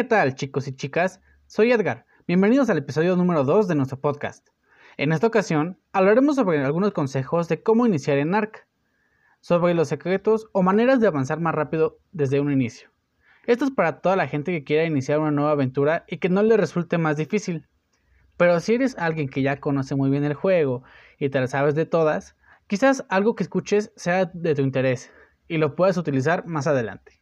¿qué tal chicos y chicas? Soy Edgar. Bienvenidos al episodio número 2 de nuestro podcast. En esta ocasión hablaremos sobre algunos consejos de cómo iniciar en ARC, sobre los secretos o maneras de avanzar más rápido desde un inicio. Esto es para toda la gente que quiera iniciar una nueva aventura y que no le resulte más difícil. Pero si eres alguien que ya conoce muy bien el juego y te la sabes de todas, quizás algo que escuches sea de tu interés y lo puedas utilizar más adelante.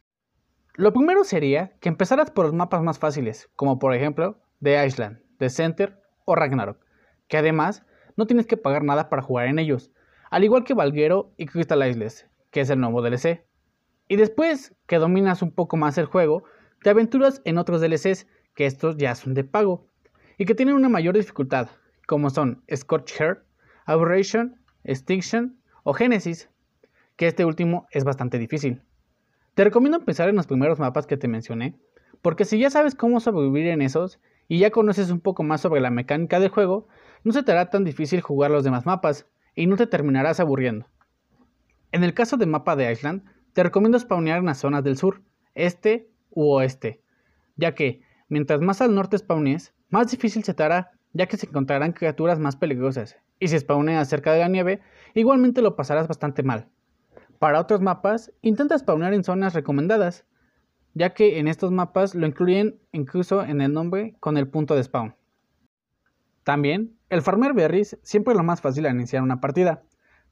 Lo primero sería que empezaras por los mapas más fáciles, como por ejemplo The Island, The Center o Ragnarok, que además no tienes que pagar nada para jugar en ellos, al igual que Valguero y Crystal Isles, que es el nuevo DLC. Y después que dominas un poco más el juego, te aventuras en otros DLCs, que estos ya son de pago, y que tienen una mayor dificultad, como son Scorch Heart, Aberration, Extinction o Genesis, que este último es bastante difícil. Te recomiendo empezar en los primeros mapas que te mencioné, porque si ya sabes cómo sobrevivir en esos y ya conoces un poco más sobre la mecánica del juego, no se te hará tan difícil jugar los demás mapas y no te terminarás aburriendo. En el caso del mapa de Island, te recomiendo spawnear en las zonas del sur, este u oeste, ya que mientras más al norte spawnees, más difícil se te hará, ya que se encontrarán criaturas más peligrosas, y si spawneas cerca de la nieve, igualmente lo pasarás bastante mal. Para otros mapas, intenta spawnear en zonas recomendadas, ya que en estos mapas lo incluyen incluso en el nombre con el punto de spawn. También, el farmer berries siempre es lo más fácil al iniciar una partida.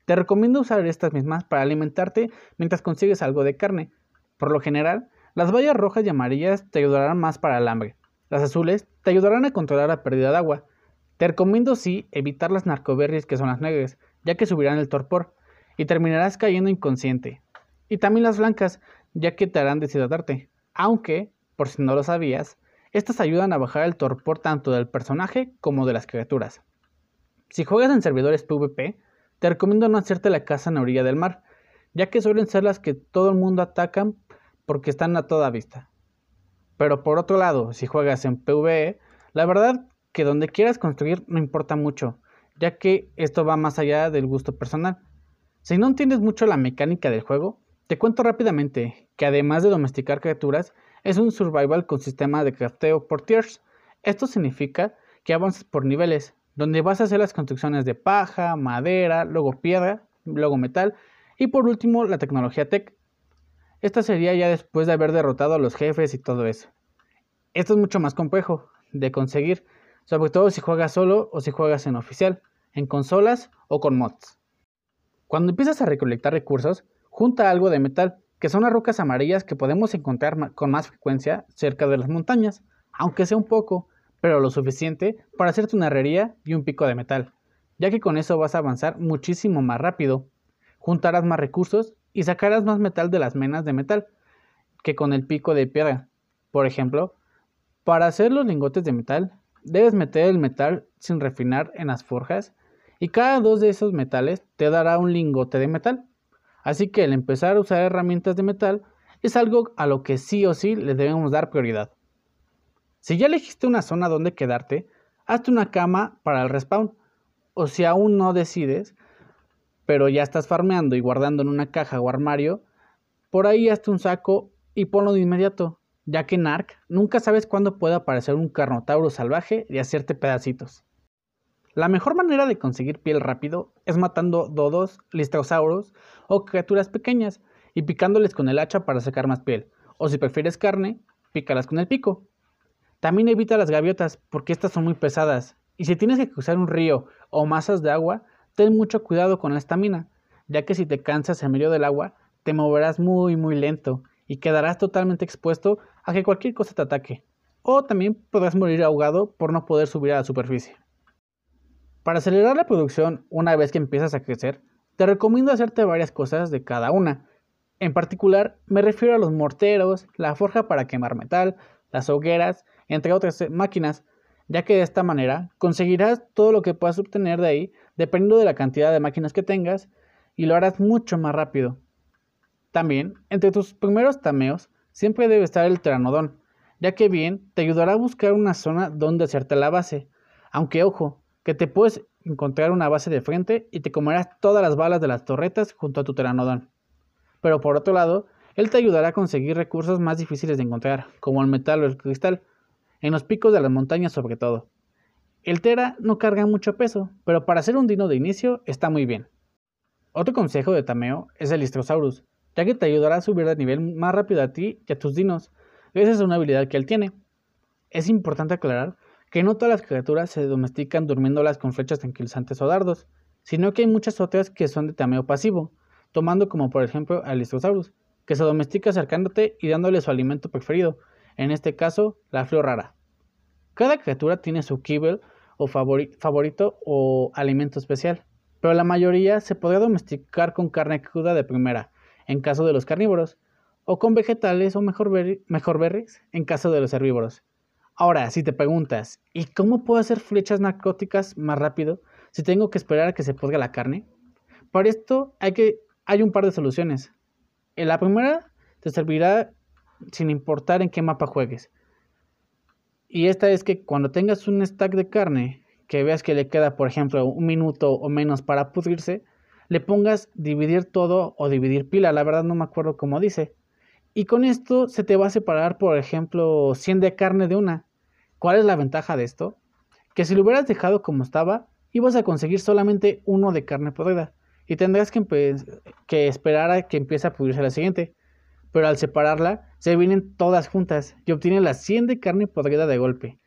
Te recomiendo usar estas mismas para alimentarte mientras consigues algo de carne. Por lo general, las bayas rojas y amarillas te ayudarán más para el hambre. Las azules te ayudarán a controlar la pérdida de agua. Te recomiendo sí evitar las narcoberries que son las negras, ya que subirán el torpor y terminarás cayendo inconsciente. Y también las blancas, ya que te harán deshidratarte. Aunque, por si no lo sabías, estas ayudan a bajar el torpor tanto del personaje como de las criaturas. Si juegas en servidores PvP, te recomiendo no hacerte la casa en la orilla del mar, ya que suelen ser las que todo el mundo atacan porque están a toda vista. Pero por otro lado, si juegas en PvE, la verdad que donde quieras construir no importa mucho, ya que esto va más allá del gusto personal. Si no entiendes mucho la mecánica del juego, te cuento rápidamente que además de domesticar criaturas, es un survival con sistema de crafteo por tiers. Esto significa que avanzas por niveles, donde vas a hacer las construcciones de paja, madera, luego piedra, luego metal y por último la tecnología tech. Esta sería ya después de haber derrotado a los jefes y todo eso. Esto es mucho más complejo de conseguir, sobre todo si juegas solo o si juegas en oficial, en consolas o con mods. Cuando empiezas a recolectar recursos, junta algo de metal, que son las rocas amarillas que podemos encontrar con más frecuencia cerca de las montañas, aunque sea un poco, pero lo suficiente para hacerte una herrería y un pico de metal, ya que con eso vas a avanzar muchísimo más rápido. Juntarás más recursos y sacarás más metal de las menas de metal que con el pico de piedra. Por ejemplo, para hacer los lingotes de metal, debes meter el metal sin refinar en las forjas y cada dos de esos metales te dará un lingote de metal. Así que el empezar a usar herramientas de metal es algo a lo que sí o sí le debemos dar prioridad. Si ya elegiste una zona donde quedarte, hazte una cama para el respawn. O si aún no decides, pero ya estás farmeando y guardando en una caja o armario, por ahí hazte un saco y ponlo de inmediato, ya que en Ark nunca sabes cuándo puede aparecer un carnotauro salvaje y hacerte pedacitos. La mejor manera de conseguir piel rápido es matando dodos, listrosauros o criaturas pequeñas y picándoles con el hacha para sacar más piel. O si prefieres carne, pícalas con el pico. También evita las gaviotas porque estas son muy pesadas. Y si tienes que cruzar un río o masas de agua, ten mucho cuidado con la estamina, ya que si te cansas en medio del agua, te moverás muy muy lento y quedarás totalmente expuesto a que cualquier cosa te ataque. O también podrás morir ahogado por no poder subir a la superficie. Para acelerar la producción una vez que empiezas a crecer, te recomiendo hacerte varias cosas de cada una. En particular, me refiero a los morteros, la forja para quemar metal, las hogueras, entre otras máquinas, ya que de esta manera conseguirás todo lo que puedas obtener de ahí dependiendo de la cantidad de máquinas que tengas y lo harás mucho más rápido. También, entre tus primeros tameos, siempre debe estar el pteranodón, ya que bien te ayudará a buscar una zona donde hacerte la base. Aunque ojo, que te puedes encontrar una base de frente y te comerás todas las balas de las torretas junto a tu pteranodón. Pero por otro lado, Él te ayudará a conseguir recursos más difíciles de encontrar, como el metal o el cristal, en los picos de las montañas sobre todo. El Tera no carga mucho peso, pero para ser un dino de inicio está muy bien. Otro consejo de Tameo es el Istrosaurus, ya que te ayudará a subir de nivel más rápido a ti y a tus dinos, gracias a una habilidad que él tiene. Es importante aclarar que no todas las criaturas se domestican durmiéndolas con flechas tranquilizantes o dardos, sino que hay muchas otras que son de tameo pasivo, tomando como por ejemplo al Istrosaurus, que se domestica acercándote y dándole su alimento preferido, en este caso la flor rara. Cada criatura tiene su kibble o favorito o alimento especial, pero la mayoría se podría domesticar con carne cruda de primera, en caso de los carnívoros, o con vegetales o mejor berries, en caso de los herbívoros. Ahora, si te preguntas, ¿y cómo puedo hacer flechas narcóticas más rápido si tengo que esperar a que se pudra la carne? Para esto hay, que, hay un par de soluciones. La primera te servirá sin importar en qué mapa juegues. Y esta es que cuando tengas un stack de carne, que veas que le queda, por ejemplo, un minuto o menos para pudrirse, le pongas dividir todo o dividir pila. La verdad no me acuerdo cómo dice. Y con esto se te va a separar, por ejemplo, 100 de carne de una. ¿Cuál es la ventaja de esto? Que si lo hubieras dejado como estaba, ibas a conseguir solamente uno de carne podrida. Y tendrás que, esperar a que empiece a pudrirse la siguiente pero al separarla se vienen todas juntas y obtienes las 100 de carne podrida de golpe.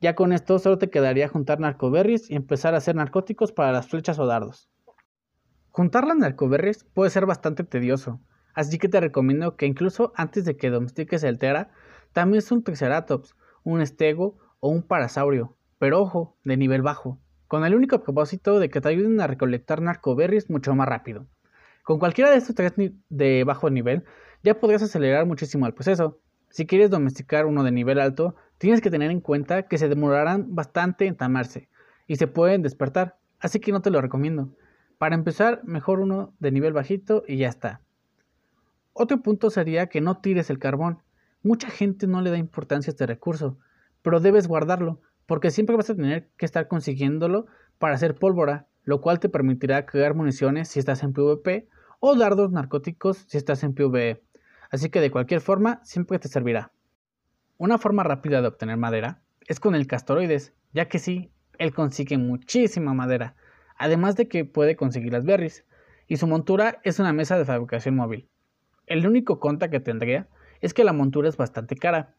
Ya con esto solo te quedaría juntar narcoberries y empezar a hacer narcóticos para las flechas o dardos. Juntar las narcoberries puede ser bastante tedioso, así que te recomiendo que incluso antes de que domestiques el Tera, también es un Triceratops, un Estego o un Parasaurio, pero ojo, de nivel bajo, con el único propósito de que te ayuden a recolectar narcoberries mucho más rápido. Con cualquiera de estos tres de bajo nivel, ya podrías acelerar muchísimo el proceso. Si quieres domesticar uno de nivel alto, tienes que tener en cuenta que se demorarán bastante en tamarse y se pueden despertar, así que no te lo recomiendo. Para empezar, mejor uno de nivel bajito y ya está. Otro punto sería que no tires el carbón. Mucha gente no le da importancia a este recurso, pero debes guardarlo, porque siempre vas a tener que estar consiguiéndolo para hacer pólvora, lo cual te permitirá crear municiones si estás en PvP o dardos narcóticos si estás en PvE así que de cualquier forma siempre te servirá. Una forma rápida de obtener madera es con el castoroides, ya que sí, él consigue muchísima madera, además de que puede conseguir las berries, y su montura es una mesa de fabricación móvil. El único conta que tendría es que la montura es bastante cara,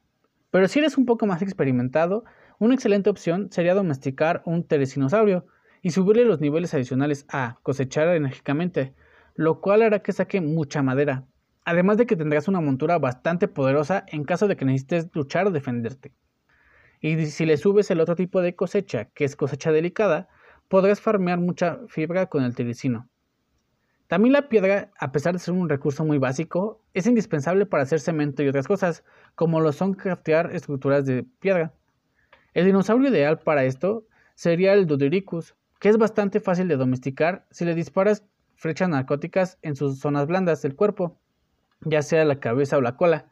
pero si eres un poco más experimentado, una excelente opción sería domesticar un teresinosaurio y subirle los niveles adicionales a cosechar enérgicamente, lo cual hará que saque mucha madera, además de que tendrás una montura bastante poderosa en caso de que necesites luchar o defenderte. Y si le subes el otro tipo de cosecha, que es cosecha delicada, podrás farmear mucha fibra con el telecino. También la piedra, a pesar de ser un recurso muy básico, es indispensable para hacer cemento y otras cosas, como lo son craftear estructuras de piedra. El dinosaurio ideal para esto sería el Dodoricus, que es bastante fácil de domesticar si le disparas flechas narcóticas en sus zonas blandas del cuerpo ya sea la cabeza o la cola,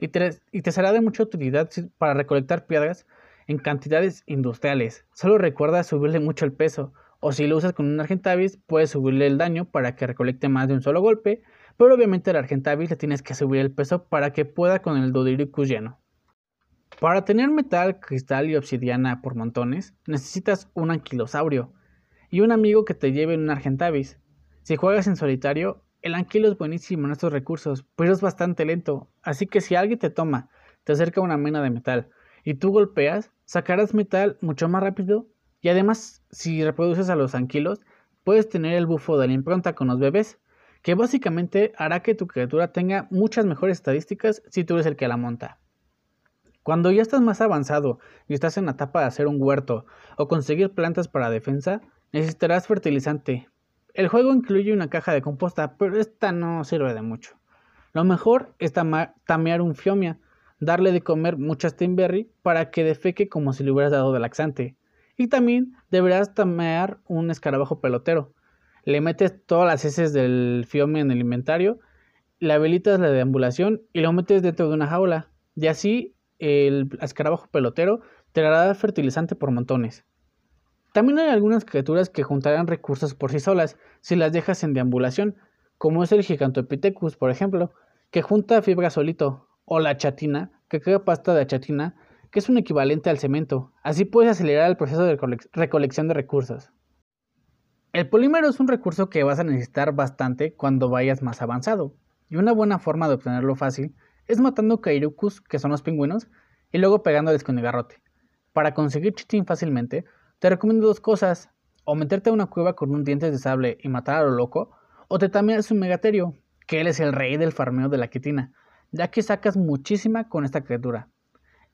y te, será de mucha utilidad para recolectar piedras en cantidades industriales. Solo recuerda subirle mucho el peso, o si lo usas con un Argentavis, puedes subirle el daño para que recolecte más de un solo golpe, pero obviamente al Argentavis le tienes que subir el peso para que pueda con el Dodiricus lleno. Para tener metal, cristal y obsidiana por montones, necesitas un anquilosaurio y un amigo que te lleve un Argentavis. Si juegas en solitario, el anquilo es buenísimo en estos recursos, pero es bastante lento, así que si alguien te toma, te acerca una mena de metal y tú golpeas, sacarás metal mucho más rápido y además si reproduces a los anquilos, puedes tener el bufo de la impronta con los bebés, que básicamente hará que tu criatura tenga muchas mejores estadísticas si tú eres el que la monta. Cuando ya estás más avanzado y estás en la etapa de hacer un huerto o conseguir plantas para defensa, necesitarás fertilizante, el juego incluye una caja de composta, pero esta no sirve de mucho. Lo mejor es tamear un fiomia, darle de comer muchas timberry para que defeque como si le hubieras dado de laxante. Y también deberás tamear un escarabajo pelotero. Le metes todas las heces del fiomia en el inventario, le habilitas la deambulación y lo metes dentro de una jaula. Y así el escarabajo pelotero te dará fertilizante por montones. También hay algunas criaturas que juntarán recursos por sí solas si las dejas en deambulación, como es el Gigantopithecus, por ejemplo, que junta fibra solito, o la chatina, que crea pasta de chatina, que es un equivalente al cemento. Así puedes acelerar el proceso de recolección de recursos. El polímero es un recurso que vas a necesitar bastante cuando vayas más avanzado, y una buena forma de obtenerlo fácil es matando kairukus, que son los pingüinos, y luego pegándoles con el garrote. Para conseguir chitin fácilmente, te recomiendo dos cosas, o meterte a una cueva con un diente de sable y matar a lo loco, o te tameas un megaterio, que él es el rey del farmeo de la quitina, ya que sacas muchísima con esta criatura.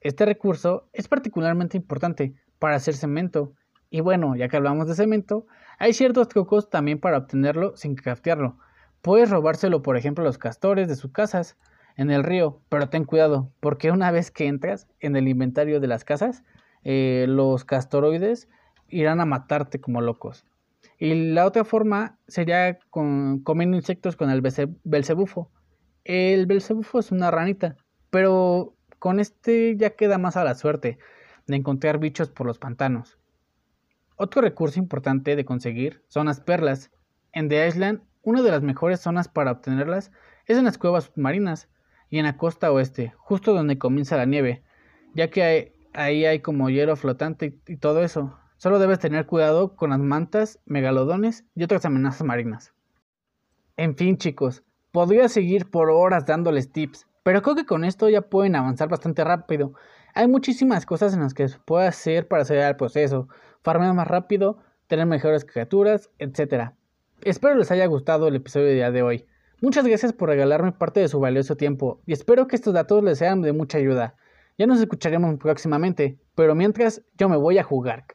Este recurso es particularmente importante para hacer cemento, y bueno, ya que hablamos de cemento, hay ciertos trucos también para obtenerlo sin craftearlo. Puedes robárselo, por ejemplo, a los castores de sus casas en el río, pero ten cuidado, porque una vez que entras en el inventario de las casas, eh, los castoroides irán a matarte como locos. Y la otra forma sería comiendo insectos con el belcebufo. El belcebufo es una ranita, pero con este ya queda más a la suerte de encontrar bichos por los pantanos. Otro recurso importante de conseguir son las perlas. En The Island, una de las mejores zonas para obtenerlas es en las cuevas submarinas y en la costa oeste, justo donde comienza la nieve, ya que ahí hay como hielo flotante y, todo eso. Solo debes tener cuidado con las mantas, megalodones y otras amenazas marinas. En fin, chicos, podría seguir por horas dándoles tips, pero creo que con esto ya pueden avanzar bastante rápido. Hay muchísimas cosas en las que se puede hacer para acelerar el proceso, farmear más rápido, tener mejores criaturas, etc. Espero les haya gustado el episodio de día de hoy. Muchas gracias por regalarme parte de su valioso tiempo y espero que estos datos les sean de mucha ayuda. Ya nos escucharemos próximamente, pero mientras yo me voy a jugar.